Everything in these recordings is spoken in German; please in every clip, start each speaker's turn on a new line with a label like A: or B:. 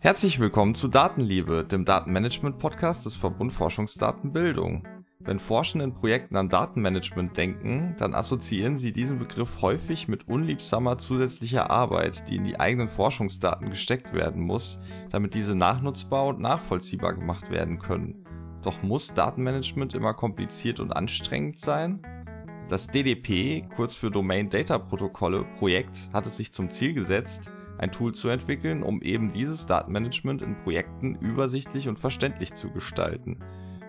A: Herzlich willkommen zu Datenliebe, dem Datenmanagement-Podcast des Verbund Forschungsdatenbildung. Wenn Forschende in Projekten an Datenmanagement denken, dann assoziieren sie diesen Begriff häufig mit unliebsamer zusätzlicher Arbeit, die in die eigenen Forschungsdaten gesteckt werden muss, damit diese nachnutzbar und nachvollziehbar gemacht werden können. Doch muss Datenmanagement immer kompliziert und anstrengend sein? Das DDP, kurz für Domain Data Protokolle, Projekt hat es sich zum Ziel gesetzt, ein Tool zu entwickeln, um eben dieses Datenmanagement in Projekten übersichtlich und verständlich zu gestalten.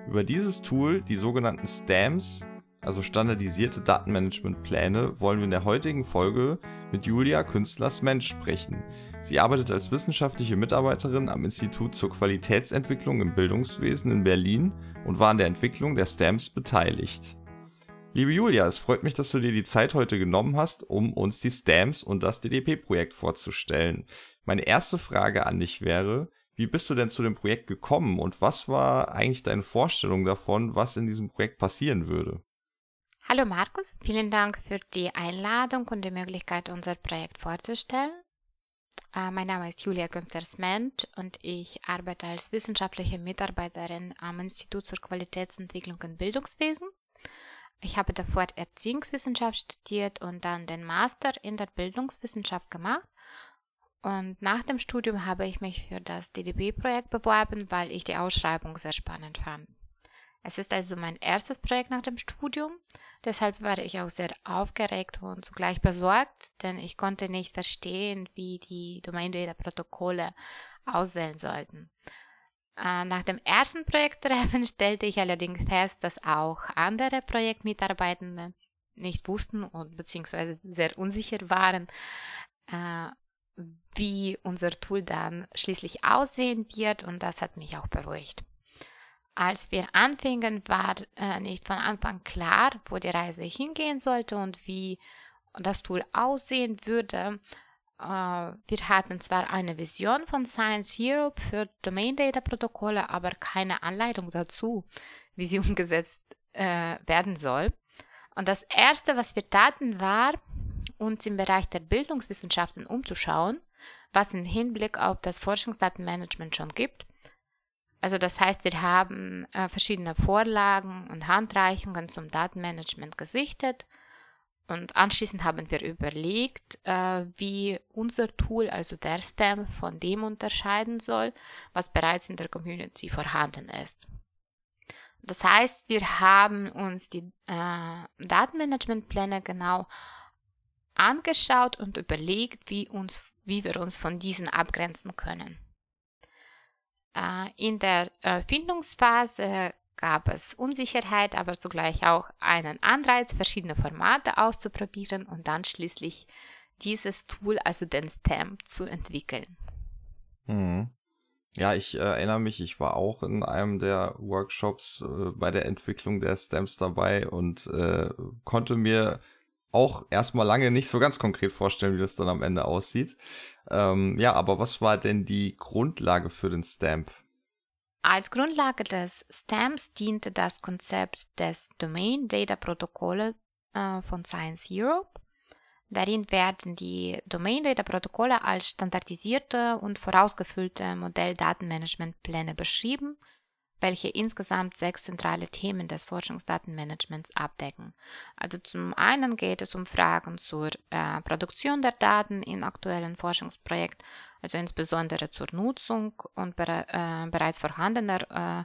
A: Über dieses Tool, die sogenannten STAMs, also standardisierte Datenmanagementpläne, wollen wir in der heutigen Folge mit Julia Künstler-Mensch sprechen. Sie arbeitet als wissenschaftliche Mitarbeiterin am Institut zur Qualitätsentwicklung im Bildungswesen in Berlin und war an der Entwicklung der STAMs beteiligt. Liebe Julia, es freut mich, dass du dir die Zeit heute genommen hast, um uns die Stamps und das DDP-Projekt vorzustellen. Meine erste Frage an dich wäre, wie bist du denn zu dem Projekt gekommen und was war eigentlich deine Vorstellung davon, was in diesem Projekt passieren würde?
B: Hallo Markus, vielen Dank für die Einladung und die Möglichkeit, unser Projekt vorzustellen. Äh, mein Name ist Julia Künstler-Sment und ich arbeite als wissenschaftliche Mitarbeiterin am Institut zur Qualitätsentwicklung im Bildungswesen ich habe davor Erziehungswissenschaft studiert und dann den Master in der Bildungswissenschaft gemacht. Und nach dem Studium habe ich mich für das DDB-Projekt beworben, weil ich die Ausschreibung sehr spannend fand. Es ist also mein erstes Projekt nach dem Studium, deshalb war ich auch sehr aufgeregt und zugleich besorgt, denn ich konnte nicht verstehen, wie die Domain-Data-Protokolle aussehen sollten. Äh, nach dem ersten Projekttreffen stellte ich allerdings fest, dass auch andere Projektmitarbeitende nicht wussten und beziehungsweise sehr unsicher waren, äh, wie unser Tool dann schließlich aussehen wird und das hat mich auch beruhigt. Als wir anfingen, war äh, nicht von Anfang klar, wo die Reise hingehen sollte und wie das Tool aussehen würde. Äh, wir hatten zwar eine Vision von Science Europe für Domain Data Protokolle, aber keine Anleitung dazu, wie sie umgesetzt äh, werden soll. Und das erste, was wir taten, war, uns im Bereich der Bildungswissenschaften umzuschauen, was im Hinblick auf das Forschungsdatenmanagement schon gibt. Also das heißt, wir haben äh, verschiedene Vorlagen und Handreichungen zum Datenmanagement gesichtet und anschließend haben wir überlegt, äh, wie unser Tool, also der STEM, von dem unterscheiden soll, was bereits in der Community vorhanden ist. Das heißt, wir haben uns die äh, Datenmanagementpläne genau angeschaut und überlegt, wie, uns, wie wir uns von diesen abgrenzen können. Äh, in der äh, Findungsphase gab es Unsicherheit, aber zugleich auch einen Anreiz, verschiedene Formate auszuprobieren und dann schließlich dieses Tool, also den Stamp, zu entwickeln.
A: Mhm. Ja, ich äh, erinnere mich, ich war auch in einem der Workshops äh, bei der Entwicklung der Stamps dabei und äh, konnte mir auch erstmal lange nicht so ganz konkret vorstellen, wie das dann am Ende aussieht. Ähm, ja, aber was war denn die Grundlage für den Stamp?
B: Als Grundlage des STAMPs diente das Konzept des Domain Data Protokolle äh, von Science Europe. Darin werden die Domain Data Protokolle als standardisierte und vorausgefüllte Modelldatenmanagementpläne beschrieben welche insgesamt sechs zentrale Themen des Forschungsdatenmanagements abdecken. Also zum einen geht es um Fragen zur äh, Produktion der Daten im aktuellen Forschungsprojekt, also insbesondere zur Nutzung und bere äh, bereits vorhandener äh,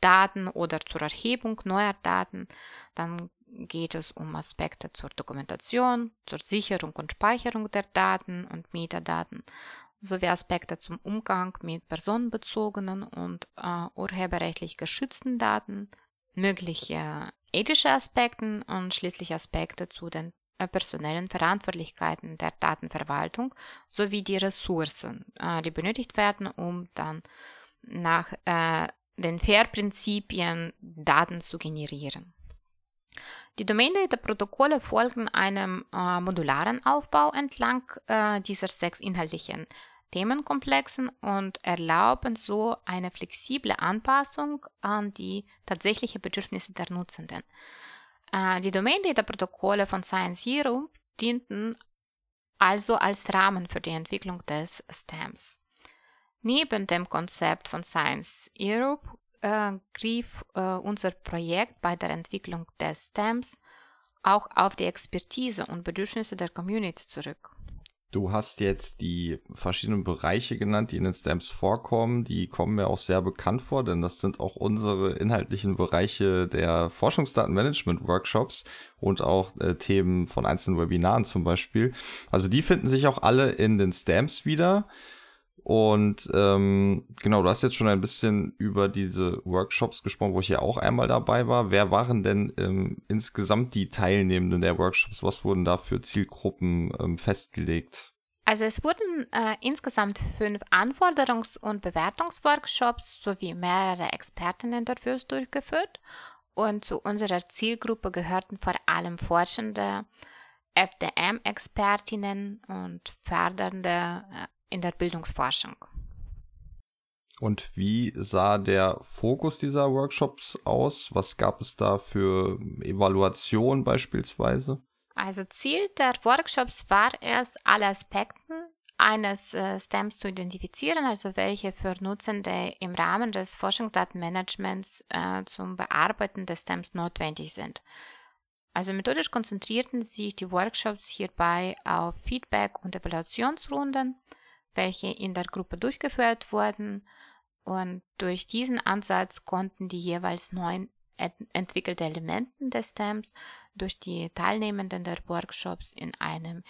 B: Daten oder zur Erhebung neuer Daten. Dann geht es um Aspekte zur Dokumentation, zur Sicherung und Speicherung der Daten und Metadaten sowie Aspekte zum Umgang mit personenbezogenen und äh, urheberrechtlich geschützten Daten, mögliche ethische Aspekte und schließlich Aspekte zu den äh, personellen Verantwortlichkeiten der Datenverwaltung sowie die Ressourcen, äh, die benötigt werden, um dann nach äh, den FAIR-Prinzipien Daten zu generieren. Die Domain Data Protokolle folgen einem äh, modularen Aufbau entlang äh, dieser sechs inhaltlichen Themenkomplexen und erlauben so eine flexible Anpassung an die tatsächlichen Bedürfnisse der Nutzenden. Äh, die Domain Data Protokolle von Science Hero dienten also als Rahmen für die Entwicklung des STEMs. Neben dem Konzept von Science Europe äh, griff äh, unser Projekt bei der Entwicklung des STEMs auch auf die Expertise und Bedürfnisse der Community zurück.
A: Du hast jetzt die verschiedenen Bereiche genannt, die in den Stamps vorkommen. Die kommen mir auch sehr bekannt vor, denn das sind auch unsere inhaltlichen Bereiche der Forschungsdatenmanagement-Workshops und auch äh, Themen von einzelnen Webinaren zum Beispiel. Also die finden sich auch alle in den Stamps wieder. Und ähm, genau, du hast jetzt schon ein bisschen über diese Workshops gesprochen, wo ich ja auch einmal dabei war. Wer waren denn ähm, insgesamt die Teilnehmenden der Workshops? Was wurden da für Zielgruppen ähm, festgelegt?
B: Also es wurden äh, insgesamt fünf Anforderungs- und Bewertungsworkshops sowie mehrere Experteninterviews durchgeführt. Und zu unserer Zielgruppe gehörten vor allem Forschende, FDM-Expertinnen und fördernde äh, in der Bildungsforschung.
A: Und wie sah der Fokus dieser Workshops aus? Was gab es da für Evaluation beispielsweise?
B: Also Ziel der Workshops war es, alle Aspekte eines äh, STEMs zu identifizieren, also welche für Nutzende im Rahmen des Forschungsdatenmanagements äh, zum Bearbeiten des STEMs notwendig sind. Also methodisch konzentrierten sich die Workshops hierbei auf Feedback- und Evaluationsrunden, welche in der Gruppe durchgeführt wurden. Und durch diesen Ansatz konnten die jeweils neuen ent entwickelte Elementen des STEMs durch die Teilnehmenden der Workshops in einem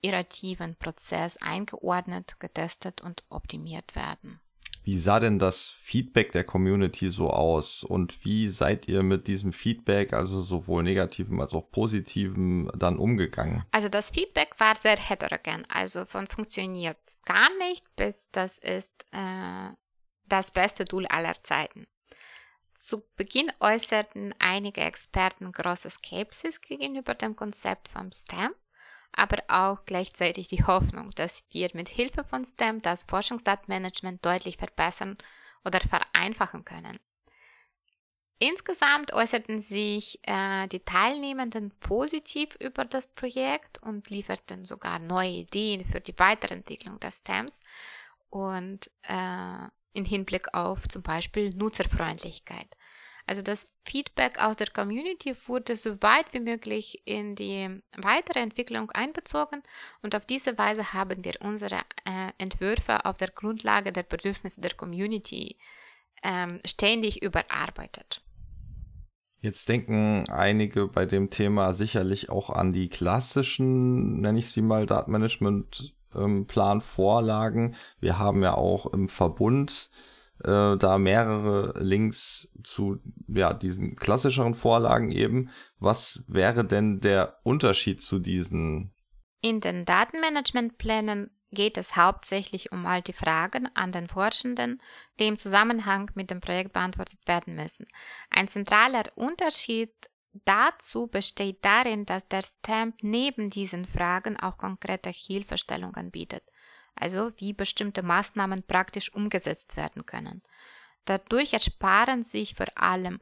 B: iterativen Prozess eingeordnet, getestet und optimiert werden.
A: Wie sah denn das Feedback der Community so aus und wie seid ihr mit diesem Feedback, also sowohl negativem als auch positivem, dann umgegangen?
B: Also das Feedback war sehr heterogen, also von funktioniert gar nicht, bis das ist äh, das beste Tool aller Zeiten. Zu Beginn äußerten einige Experten große Skepsis gegenüber dem Konzept vom STEM, aber auch gleichzeitig die Hoffnung, dass wir mit Hilfe von STEM das Forschungsdatenmanagement deutlich verbessern oder vereinfachen können. Insgesamt äußerten sich äh, die Teilnehmenden positiv über das Projekt und lieferten sogar neue Ideen für die Weiterentwicklung des Thems und äh, in Hinblick auf zum Beispiel Nutzerfreundlichkeit. Also das Feedback aus der Community wurde so weit wie möglich in die weitere Entwicklung einbezogen und auf diese Weise haben wir unsere äh, Entwürfe auf der Grundlage der Bedürfnisse der Community ähm, ständig überarbeitet.
A: Jetzt denken einige bei dem Thema sicherlich auch an die klassischen, nenne ich sie mal, Datenmanagement-Plan-Vorlagen. Ähm, Wir haben ja auch im Verbund äh, da mehrere Links zu ja, diesen klassischeren Vorlagen eben. Was wäre denn der Unterschied zu diesen?
B: In den Datenmanagementplänen geht es hauptsächlich um all die Fragen an den Forschenden, die im Zusammenhang mit dem Projekt beantwortet werden müssen. Ein zentraler Unterschied dazu besteht darin, dass der Stamp neben diesen Fragen auch konkrete Hilfestellungen bietet, also wie bestimmte Maßnahmen praktisch umgesetzt werden können. Dadurch ersparen sich vor allem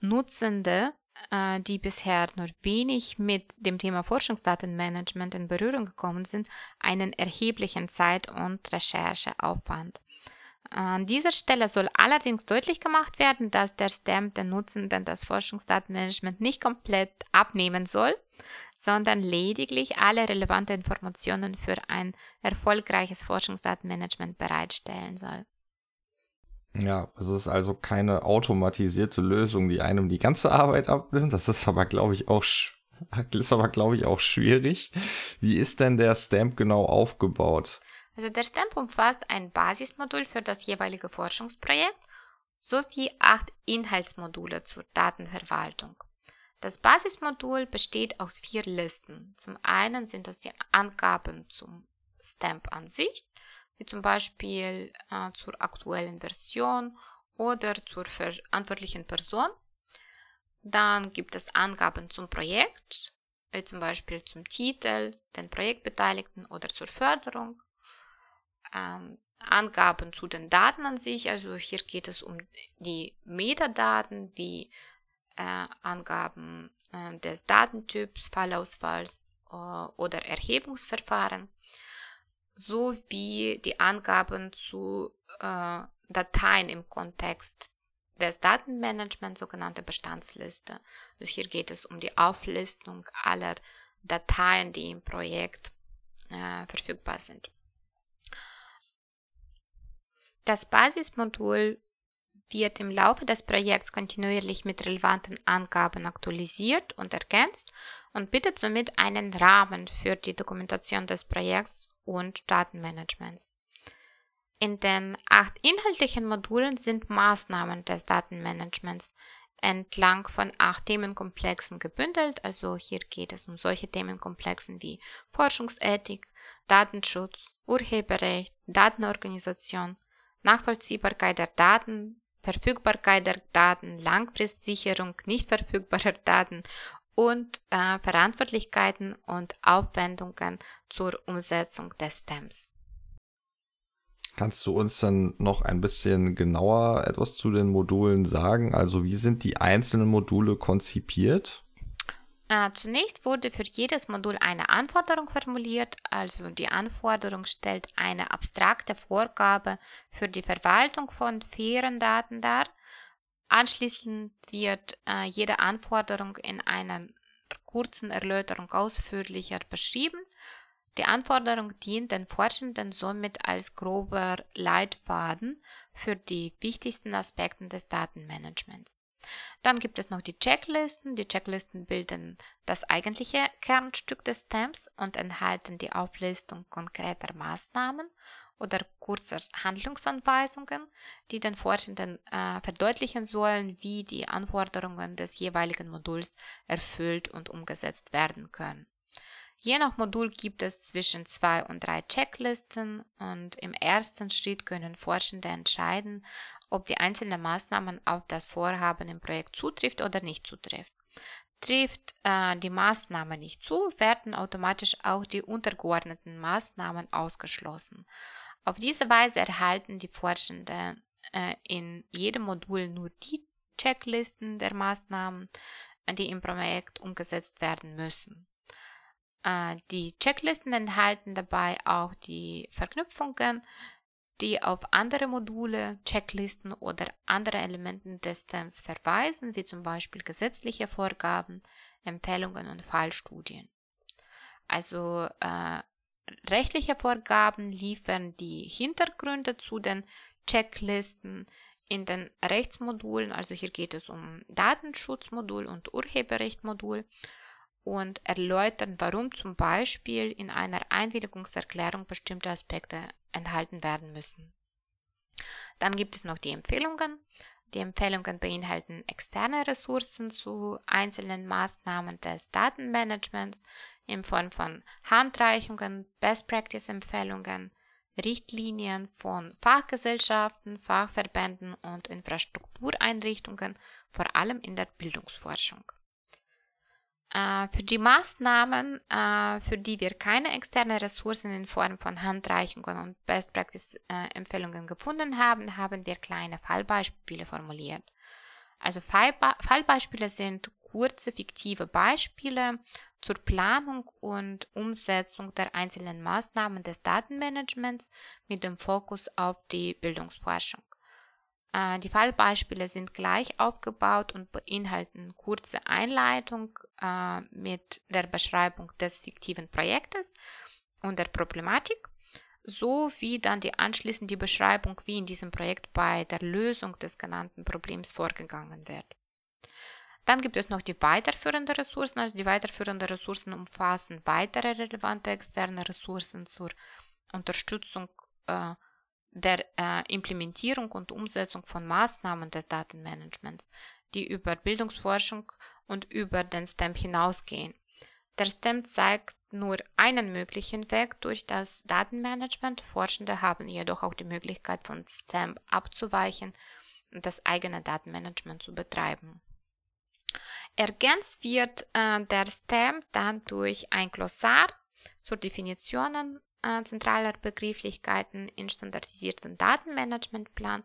B: Nutzende äh, die bisher nur wenig mit dem Thema Forschungsdatenmanagement in Berührung gekommen sind, einen erheblichen Zeit- und Rechercheaufwand. An dieser Stelle soll allerdings deutlich gemacht werden, dass der STEM den Nutzenden das Forschungsdatenmanagement nicht komplett abnehmen soll, sondern lediglich alle relevanten Informationen für ein erfolgreiches Forschungsdatenmanagement bereitstellen soll.
A: Ja, es ist also keine automatisierte Lösung, die einem die ganze Arbeit abnimmt. Das ist aber, glaube ich, auch ist aber, glaube ich, auch schwierig. Wie ist denn der Stamp genau aufgebaut?
B: Also der Stamp umfasst ein Basismodul für das jeweilige Forschungsprojekt sowie acht Inhaltsmodule zur Datenverwaltung. Das Basismodul besteht aus vier Listen. Zum einen sind das die Angaben zum Stamp an sich, wie zum Beispiel äh, zur aktuellen Version oder zur verantwortlichen Person. Dann gibt es Angaben zum Projekt, wie zum Beispiel zum Titel, den Projektbeteiligten oder zur Förderung. Ähm, Angaben zu den Daten an sich, also hier geht es um die Metadaten wie äh, Angaben äh, des Datentyps, Fallausfalls äh, oder Erhebungsverfahren sowie die Angaben zu äh, Dateien im Kontext des Datenmanagements, sogenannte Bestandsliste. Also hier geht es um die Auflistung aller Dateien, die im Projekt äh, verfügbar sind. Das Basismodul wird im Laufe des Projekts kontinuierlich mit relevanten Angaben aktualisiert und ergänzt und bietet somit einen Rahmen für die Dokumentation des Projekts und Datenmanagements. In den acht inhaltlichen Modulen sind Maßnahmen des Datenmanagements entlang von acht Themenkomplexen gebündelt. Also hier geht es um solche Themenkomplexen wie Forschungsethik, Datenschutz, Urheberrecht, Datenorganisation, Nachvollziehbarkeit der Daten, Verfügbarkeit der Daten, Langfristsicherung nicht verfügbarer Daten und äh, Verantwortlichkeiten und Aufwendungen zur Umsetzung des STEMs.
A: Kannst du uns dann noch ein bisschen genauer etwas zu den Modulen sagen? Also wie sind die einzelnen Module konzipiert?
B: Äh, zunächst wurde für jedes Modul eine Anforderung formuliert, also die Anforderung stellt eine abstrakte Vorgabe für die Verwaltung von fairen Daten dar. Anschließend wird äh, jede Anforderung in einer kurzen Erläuterung ausführlicher beschrieben. Die Anforderung dient den Forschenden somit als grober Leitfaden für die wichtigsten Aspekte des Datenmanagements. Dann gibt es noch die Checklisten. Die Checklisten bilden das eigentliche Kernstück des STEMs und enthalten die Auflistung konkreter Maßnahmen oder kurzer Handlungsanweisungen, die den Forschenden äh, verdeutlichen sollen, wie die Anforderungen des jeweiligen Moduls erfüllt und umgesetzt werden können. Je nach Modul gibt es zwischen zwei und drei Checklisten und im ersten Schritt können Forschende entscheiden, ob die einzelnen Maßnahmen auf das Vorhaben im Projekt zutrifft oder nicht zutrifft. Trifft äh, die Maßnahme nicht zu, werden automatisch auch die untergeordneten Maßnahmen ausgeschlossen. Auf diese Weise erhalten die Forschenden äh, in jedem Modul nur die Checklisten der Maßnahmen, die im Projekt umgesetzt werden müssen. Äh, die Checklisten enthalten dabei auch die Verknüpfungen, die auf andere Module, Checklisten oder andere Elemente des Systems verweisen, wie zum Beispiel gesetzliche Vorgaben, Empfehlungen und Fallstudien. Also äh, Rechtliche Vorgaben liefern die Hintergründe zu den Checklisten in den Rechtsmodulen, also hier geht es um Datenschutzmodul und Urheberrechtmodul und erläutern, warum zum Beispiel in einer Einwilligungserklärung bestimmte Aspekte enthalten werden müssen. Dann gibt es noch die Empfehlungen. Die Empfehlungen beinhalten externe Ressourcen zu einzelnen Maßnahmen des Datenmanagements in Form von Handreichungen, Best Practice Empfehlungen, Richtlinien von Fachgesellschaften, Fachverbänden und Infrastruktureinrichtungen, vor allem in der Bildungsforschung. Äh, für die Maßnahmen, äh, für die wir keine externen Ressourcen in Form von Handreichungen und Best Practice äh, Empfehlungen gefunden haben, haben wir kleine Fallbeispiele formuliert. Also Fallbeispiele sind kurze fiktive Beispiele zur Planung und Umsetzung der einzelnen Maßnahmen des Datenmanagements mit dem Fokus auf die Bildungsforschung. Äh, die Fallbeispiele sind gleich aufgebaut und beinhalten kurze Einleitung äh, mit der Beschreibung des fiktiven Projektes und der Problematik sowie dann die anschließende Beschreibung, wie in diesem Projekt bei der Lösung des genannten Problems vorgegangen wird. Dann gibt es noch die weiterführenden Ressourcen. Also die weiterführenden Ressourcen umfassen weitere relevante externe Ressourcen zur Unterstützung äh, der äh, Implementierung und Umsetzung von Maßnahmen des Datenmanagements, die über Bildungsforschung und über den STEM hinausgehen. Der STEM zeigt nur einen möglichen Weg durch das Datenmanagement. Forschende haben jedoch auch die Möglichkeit, von STEM abzuweichen und das eigene Datenmanagement zu betreiben. Ergänzt wird äh, der STEM dann durch ein Glossar zur Definitionen äh, zentraler Begrifflichkeiten in standardisierten Datenmanagementplan,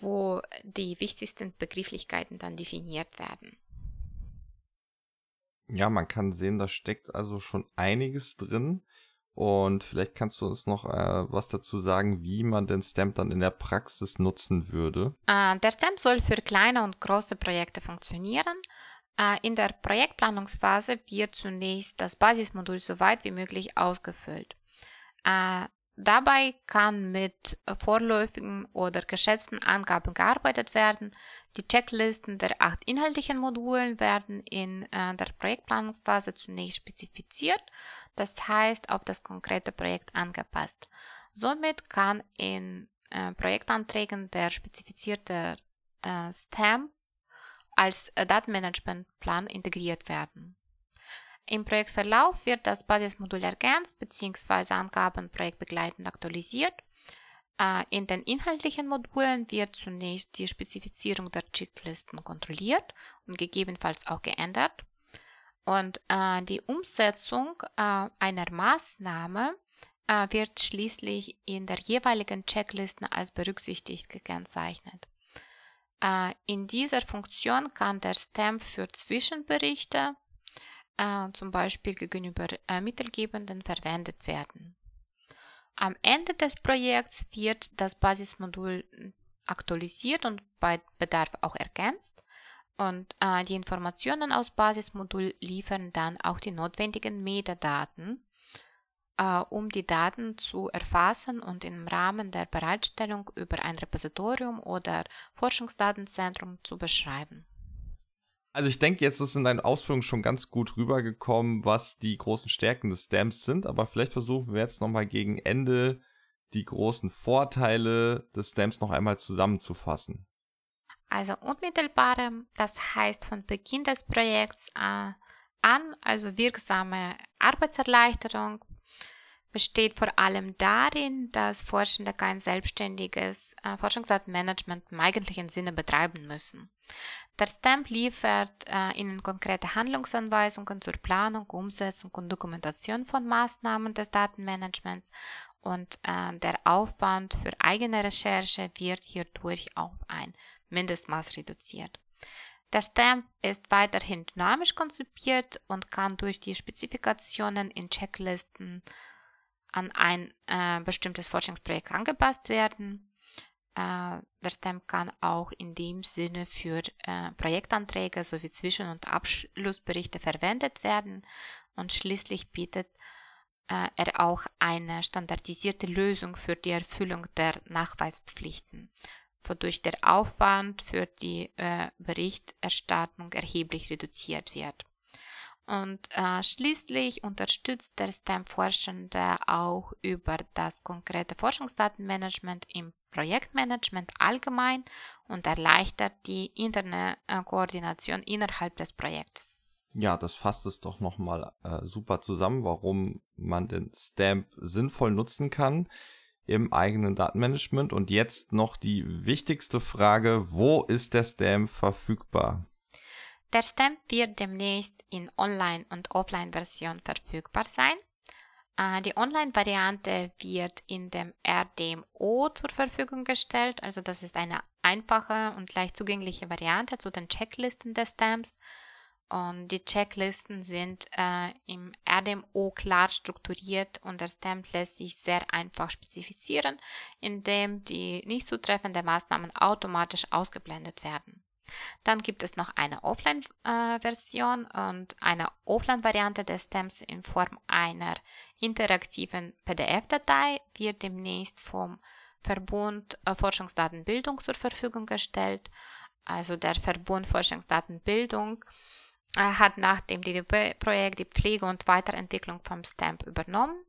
B: wo die wichtigsten Begrifflichkeiten dann definiert werden.
A: Ja, man kann sehen, da steckt also schon einiges drin. Und vielleicht kannst du uns noch äh, was dazu sagen, wie man den Stamp dann in der Praxis nutzen würde.
B: Äh, der Stamp soll für kleine und große Projekte funktionieren. Äh, in der Projektplanungsphase wird zunächst das Basismodul so weit wie möglich ausgefüllt. Äh, dabei kann mit vorläufigen oder geschätzten Angaben gearbeitet werden. Die Checklisten der acht inhaltlichen Modulen werden in äh, der Projektplanungsphase zunächst spezifiziert, das heißt auf das konkrete Projekt angepasst. Somit kann in äh, Projektanträgen der spezifizierte äh, Stamp als äh, Datenmanagementplan integriert werden. Im Projektverlauf wird das Basismodul ergänzt bzw. Angaben projektbegleitend aktualisiert. Äh, in den inhaltlichen Modulen wird zunächst die Spezifizierung der Checklisten kontrolliert und gegebenenfalls auch geändert. Und äh, die Umsetzung äh, einer Maßnahme wird schließlich in der jeweiligen Checkliste als berücksichtigt gekennzeichnet. In dieser Funktion kann der Stamp für Zwischenberichte, äh, zum Beispiel gegenüber äh, Mittelgebenden, verwendet werden. Am Ende des Projekts wird das Basismodul aktualisiert und bei Bedarf auch ergänzt. Und äh, die Informationen aus Basismodul liefern dann auch die notwendigen Metadaten, äh, um die Daten zu erfassen und im Rahmen der Bereitstellung über ein Repositorium oder Forschungsdatenzentrum zu beschreiben.
A: Also ich denke, jetzt ist in deinen Ausführungen schon ganz gut rübergekommen, was die großen Stärken des Stamps sind, aber vielleicht versuchen wir jetzt nochmal gegen Ende die großen Vorteile des Stamps noch einmal zusammenzufassen.
B: Also unmittelbare, das heißt von Beginn des Projekts äh, an, also wirksame Arbeitserleichterung, besteht vor allem darin, dass Forschende kein selbstständiges äh, Forschungsdatenmanagement im eigentlichen Sinne betreiben müssen. Der STAMP liefert äh, Ihnen konkrete Handlungsanweisungen zur Planung, Umsetzung und Dokumentation von Maßnahmen des Datenmanagements und äh, der Aufwand für eigene Recherche wird hierdurch auf ein Mindestmaß reduziert. Der Stamp ist weiterhin dynamisch konzipiert und kann durch die Spezifikationen in Checklisten an ein äh, bestimmtes Forschungsprojekt angepasst werden. Äh, der STEM kann auch in dem Sinne für äh, Projektanträge sowie Zwischen- und Abschlussberichte verwendet werden und schließlich bietet äh, er auch eine standardisierte Lösung für die Erfüllung der Nachweispflichten, wodurch der Aufwand für die äh, Berichterstattung erheblich reduziert wird. Und äh, schließlich unterstützt der STEM-Forschende auch über das konkrete Forschungsdatenmanagement im Projektmanagement allgemein und erleichtert die interne äh, Koordination innerhalb des Projekts.
A: Ja, das fasst es doch nochmal äh, super zusammen, warum man den Stamp sinnvoll nutzen kann im eigenen Datenmanagement. Und jetzt noch die wichtigste Frage, wo ist der Stamp verfügbar?
B: Der Stamp wird demnächst in Online- und Offline-Version verfügbar sein. Äh, die Online-Variante wird in dem RDMO zur Verfügung gestellt. Also das ist eine einfache und leicht zugängliche Variante zu den Checklisten des Stamps. Und die Checklisten sind äh, im RDMO klar strukturiert und der Stamp lässt sich sehr einfach spezifizieren, indem die nicht zutreffenden Maßnahmen automatisch ausgeblendet werden. Dann gibt es noch eine Offline-Version und eine Offline-Variante des Stamps in Form einer interaktiven PDF-Datei wird demnächst vom Verbund äh, Forschungsdatenbildung zur Verfügung gestellt. Also der Verbund Forschungsdatenbildung äh, hat nach dem DDB-Projekt die Pflege und Weiterentwicklung vom Stamp übernommen.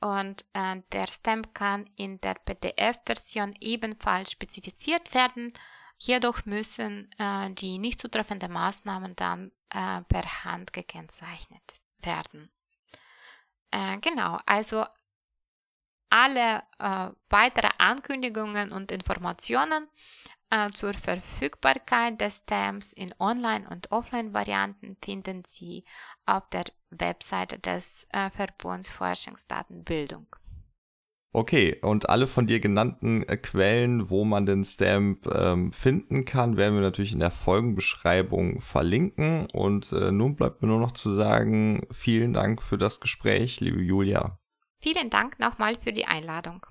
B: Und äh, der Stamp kann in der PDF-Version ebenfalls spezifiziert werden Jedoch müssen äh, die nicht zutreffenden Maßnahmen dann äh, per Hand gekennzeichnet werden. Äh, genau, also alle äh, weitere Ankündigungen und Informationen äh, zur Verfügbarkeit des Stamps in Online- und Offline-Varianten finden Sie auf der Webseite des äh, Verbunds Forschungsdatenbildung.
A: Okay, und alle von dir genannten äh, Quellen, wo man den Stamp ähm, finden kann, werden wir natürlich in der Folgenbeschreibung verlinken. Und äh, nun bleibt mir nur noch zu sagen, vielen Dank für das Gespräch, liebe Julia.
B: Vielen Dank nochmal für die Einladung.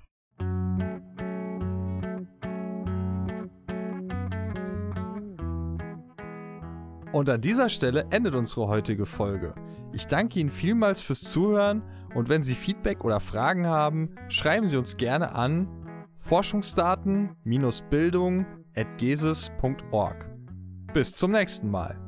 A: Und an dieser Stelle endet unsere heutige Folge. Ich danke Ihnen vielmals fürs Zuhören und wenn Sie Feedback oder Fragen haben, schreiben Sie uns gerne an forschungsdaten-bildung.gesis.org. Bis zum nächsten Mal.